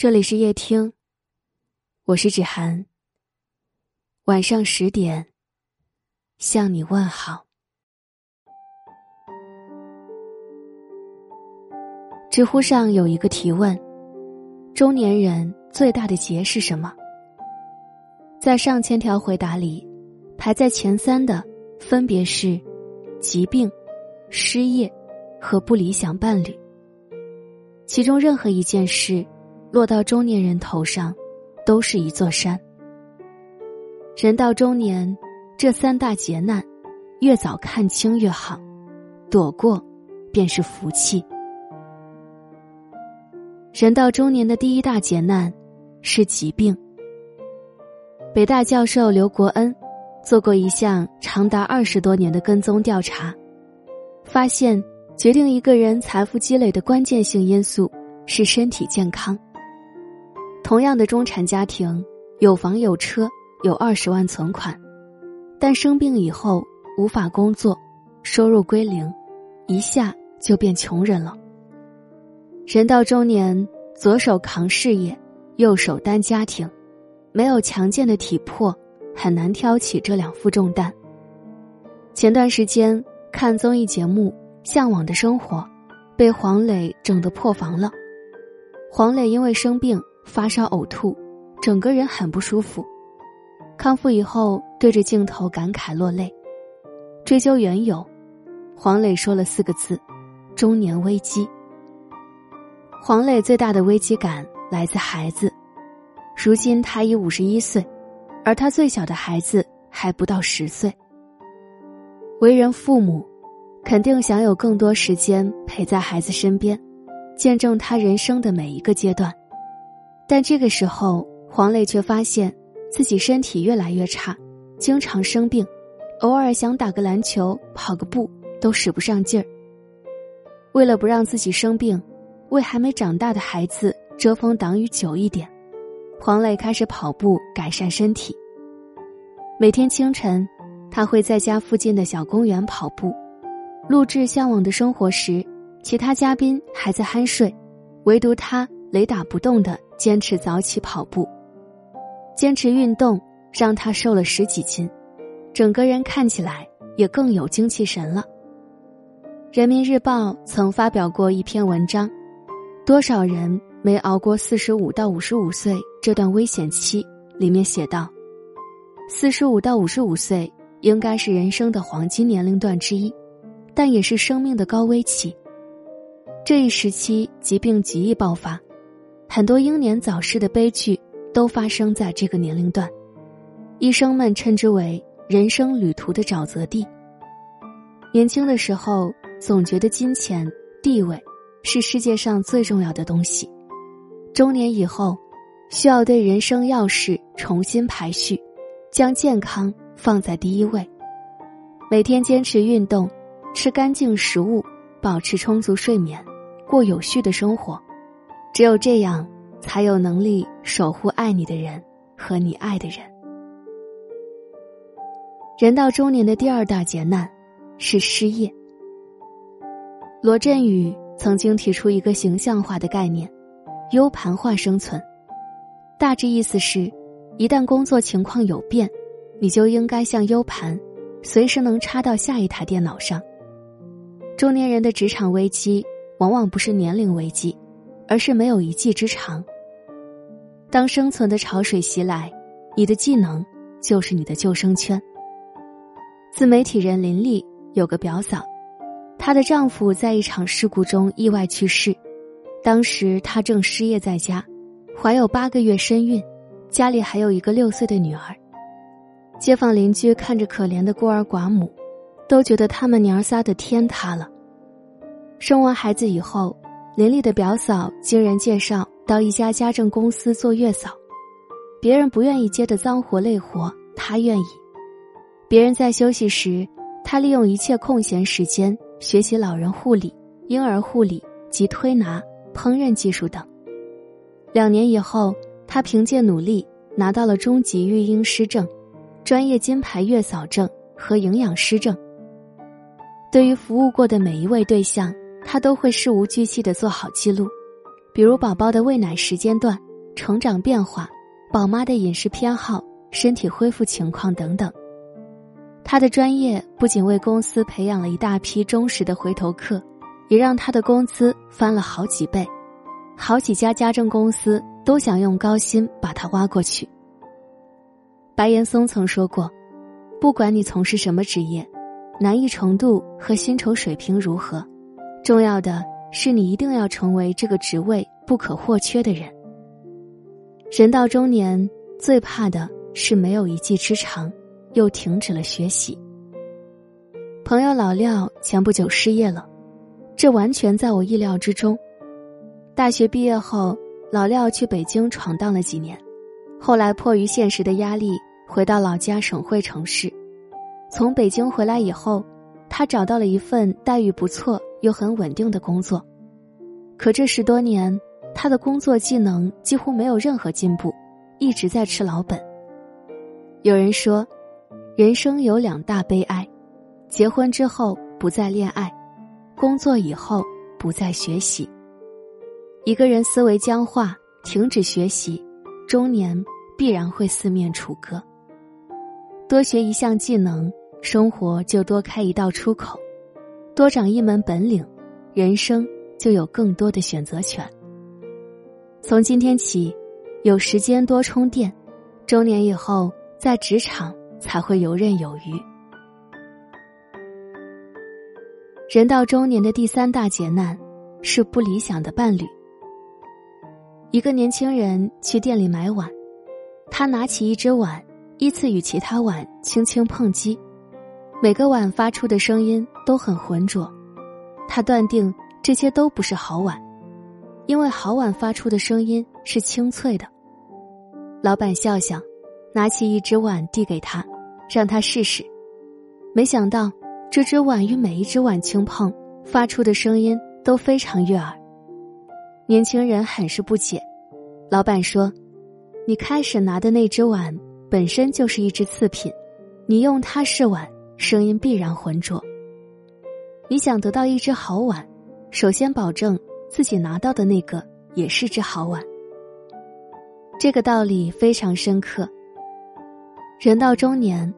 这里是夜听，我是芷涵。晚上十点，向你问好。知乎上有一个提问：中年人最大的劫是什么？在上千条回答里，排在前三的分别是疾病、失业和不理想伴侣。其中任何一件事。落到中年人头上，都是一座山。人到中年，这三大劫难，越早看清越好，躲过，便是福气。人到中年的第一大劫难，是疾病。北大教授刘国恩，做过一项长达二十多年的跟踪调查，发现决定一个人财富积累的关键性因素是身体健康。同样的中产家庭，有房有车，有二十万存款，但生病以后无法工作，收入归零，一下就变穷人了。人到中年，左手扛事业，右手担家庭，没有强健的体魄，很难挑起这两副重担。前段时间看综艺节目《向往的生活》，被黄磊整得破防了。黄磊因为生病。发烧、呕吐，整个人很不舒服。康复以后，对着镜头感慨落泪。追究缘由，黄磊说了四个字：“中年危机。”黄磊最大的危机感来自孩子。如今他已五十一岁，而他最小的孩子还不到十岁。为人父母，肯定想有更多时间陪在孩子身边，见证他人生的每一个阶段。但这个时候，黄磊却发现自己身体越来越差，经常生病，偶尔想打个篮球、跑个步都使不上劲儿。为了不让自己生病，为还没长大的孩子遮风挡雨久一点，黄磊开始跑步改善身体。每天清晨，他会在家附近的小公园跑步。录制《向往的生活》时，其他嘉宾还在酣睡，唯独他雷打不动的。坚持早起跑步，坚持运动，让他瘦了十几斤，整个人看起来也更有精气神了。人民日报曾发表过一篇文章，多少人没熬过四十五到五十五岁这段危险期？里面写道：四十五到五十五岁应该是人生的黄金年龄段之一，但也是生命的高危期。这一时期疾病极易爆发。很多英年早逝的悲剧都发生在这个年龄段，医生们称之为人生旅途的沼泽地。年轻的时候总觉得金钱、地位是世界上最重要的东西，中年以后需要对人生要事重新排序，将健康放在第一位，每天坚持运动，吃干净食物，保持充足睡眠，过有序的生活。只有这样，才有能力守护爱你的人和你爱的人。人到中年的第二大劫难是失业。罗振宇曾经提出一个形象化的概念：U 盘化生存。大致意思是，一旦工作情况有变，你就应该像 U 盘，随时能插到下一台电脑上。中年人的职场危机，往往不是年龄危机。而是没有一技之长。当生存的潮水袭来，你的技能就是你的救生圈。自媒体人林丽有个表嫂，她的丈夫在一场事故中意外去世，当时她正失业在家，怀有八个月身孕，家里还有一个六岁的女儿。街坊邻居看着可怜的孤儿寡母，都觉得他们娘仨的天塌了。生完孩子以后。林丽的表嫂经人介绍到一家家政公司做月嫂，别人不愿意接的脏活累活，她愿意。别人在休息时，她利用一切空闲时间学习老人护理、婴儿护理及推拿、烹饪技术等。两年以后，她凭借努力拿到了中级育婴师证、专业金牌月嫂证和营养师证。对于服务过的每一位对象。他都会事无巨细的做好记录，比如宝宝的喂奶时间段、成长变化、宝妈的饮食偏好、身体恢复情况等等。他的专业不仅为公司培养了一大批忠实的回头客，也让他的工资翻了好几倍，好几家家政公司都想用高薪把他挖过去。白岩松曾说过：“不管你从事什么职业，难易程度和薪酬水平如何，重要的是你一定要成为这个职位不可或缺的人。”人到中年，最怕的是没有一技之长。又停止了学习。朋友老廖前不久失业了，这完全在我意料之中。大学毕业后，老廖去北京闯荡了几年，后来迫于现实的压力，回到老家省会城市。从北京回来以后，他找到了一份待遇不错又很稳定的工作。可这十多年，他的工作技能几乎没有任何进步，一直在吃老本。有人说。人生有两大悲哀：结婚之后不再恋爱，工作以后不再学习。一个人思维僵化，停止学习，中年必然会四面楚歌。多学一项技能，生活就多开一道出口；多长一门本领，人生就有更多的选择权。从今天起，有时间多充电，中年以后在职场。才会游刃有余。人到中年的第三大劫难，是不理想的伴侣。一个年轻人去店里买碗，他拿起一只碗，依次与其他碗轻轻碰击，每个碗发出的声音都很浑浊。他断定这些都不是好碗，因为好碗发出的声音是清脆的。老板笑笑。拿起一只碗递给他，让他试试。没想到，这只碗与每一只碗轻碰，发出的声音都非常悦耳。年轻人很是不解。老板说：“你开始拿的那只碗本身就是一只次品，你用它试碗，声音必然浑浊。你想得到一只好碗，首先保证自己拿到的那个也是只好碗。这个道理非常深刻。”人到中年，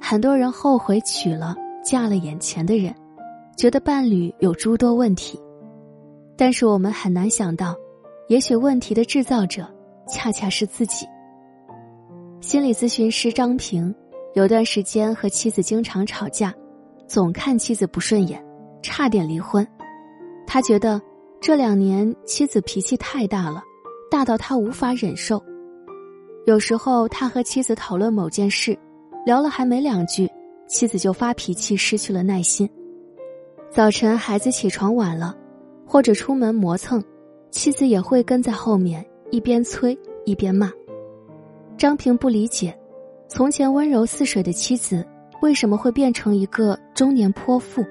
很多人后悔娶了、嫁了眼前的人，觉得伴侣有诸多问题。但是我们很难想到，也许问题的制造者恰恰是自己。心理咨询师张平有段时间和妻子经常吵架，总看妻子不顺眼，差点离婚。他觉得这两年妻子脾气太大了，大到他无法忍受。有时候他和妻子讨论某件事，聊了还没两句，妻子就发脾气，失去了耐心。早晨孩子起床晚了，或者出门磨蹭，妻子也会跟在后面，一边催一边骂。张平不理解，从前温柔似水的妻子，为什么会变成一个中年泼妇？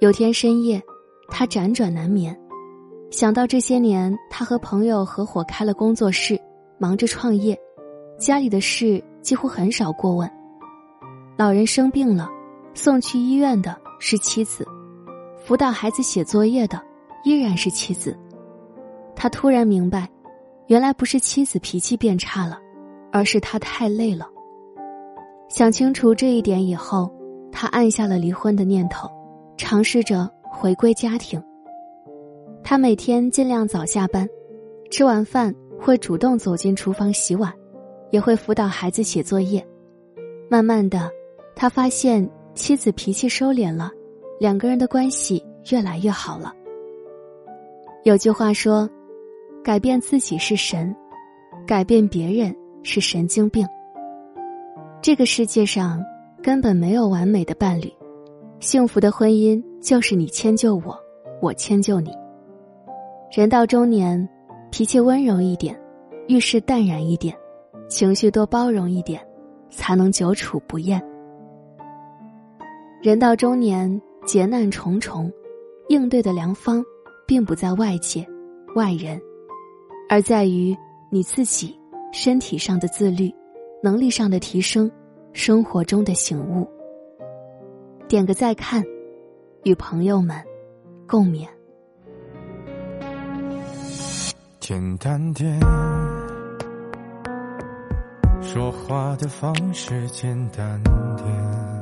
有天深夜，他辗转难眠，想到这些年他和朋友合伙开了工作室。忙着创业，家里的事几乎很少过问。老人生病了，送去医院的是妻子；辅导孩子写作业的依然是妻子。他突然明白，原来不是妻子脾气变差了，而是他太累了。想清楚这一点以后，他按下了离婚的念头，尝试着回归家庭。他每天尽量早下班，吃完饭。会主动走进厨房洗碗，也会辅导孩子写作业。慢慢的，他发现妻子脾气收敛了，两个人的关系越来越好了。有句话说：“改变自己是神，改变别人是神经病。”这个世界上根本没有完美的伴侣，幸福的婚姻就是你迁就我，我迁就你。人到中年。脾气温柔一点，遇事淡然一点，情绪多包容一点，才能久处不厌。人到中年，劫难重重，应对的良方，并不在外界、外人，而在于你自己身体上的自律，能力上的提升，生活中的醒悟。点个再看，与朋友们共勉。简单点，说话的方式简单点，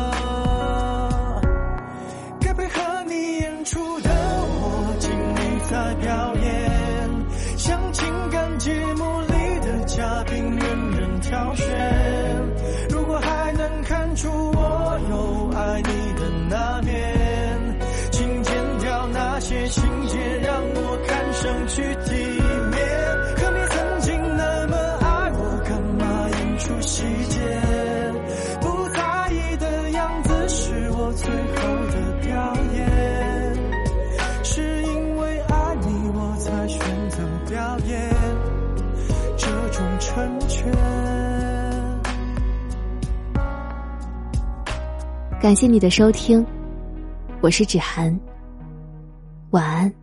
演出细节？不在意的样子是我最后的表演，是因为爱你我才选择表演这种成全。感谢你的收听，我是芷涵。晚安。